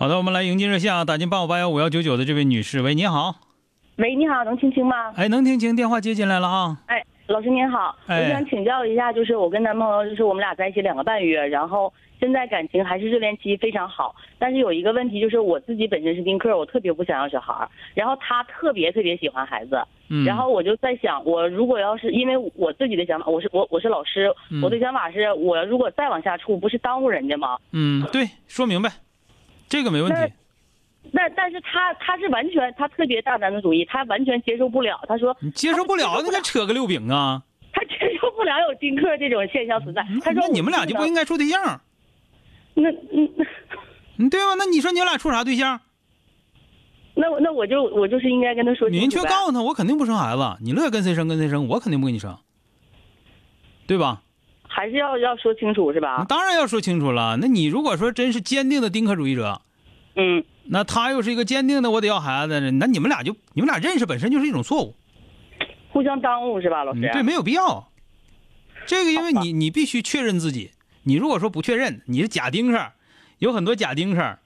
好的，我们来迎接热线啊，打进八五八幺五幺九九的这位女士，喂，你好，喂，你好，能听清吗？哎，能听清，电话接进来了啊，哎，老师您好，哎。我想请教一下，就是我跟男朋友，就是我们俩在一起两个半月，然后现在感情还是热恋期，非常好。但是有一个问题，就是我自己本身是丁克，我特别不想要小孩儿，然后他特别特别喜欢孩子，嗯，然后我就在想，我如果要是因为我自己的想法，我是我我是老师，嗯我的想法是我如果再往下处，不是耽误人家吗？嗯，对，说明白，这个没问题，那但是他他是完全他特别大男子主义，他完全接受不了，他说你接受不了，那个扯个六饼啊，他接受不了有丁克这种现象存在，他说那你们俩就不应该该处对象，那嗯。嗯，对吧？那你说你俩处啥对象？那我那我就我就是应该跟他说清明确告诉他，我肯定不生孩子，你乐意跟谁生跟谁生，我肯定不跟你生，对吧？还是要要说清楚是吧？当然要说清楚了。那你如果说真是坚定的丁克主义者，嗯，那他又是一个坚定的我得要孩子的人，那你们俩就你们俩认识本身就是一种错误，互相耽误是吧，老师？嗯对，没有必要。这个因为你你必须确认自己，你如果说不确认，你是假丁克，有很多假丁克，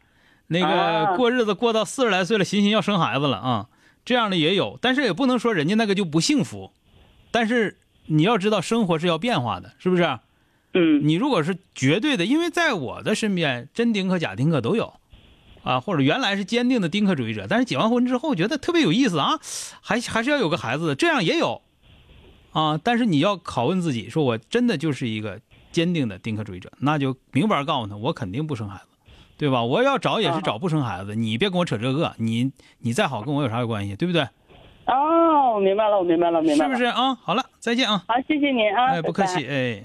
那个啊。过日子过到四十来岁了，寻思要生孩子了啊，这样的也有，但是也不能说人家那个就不幸福，但是你要知道生活是要变化的，是不是？嗯。你如果是绝对的，因为在我的身边，真丁克、假丁克都有，啊，或者原来是坚定的丁克主义者，但是结完婚之后觉得特别有意思啊，还还是要有个孩子的，这样也有，啊，但是你要拷问自己，说我真的就是一个坚定的丁克主义者，那就明白告诉他，我肯定不生孩子，对吧？我要找也是找不生孩子，你别跟我扯这个，你你再好跟我有啥关系，对不对？哦，我明白了，我明白了，明白了。是不是？啊？好了，再见啊！好，谢谢你啊，哎，不客拜拜气，哎。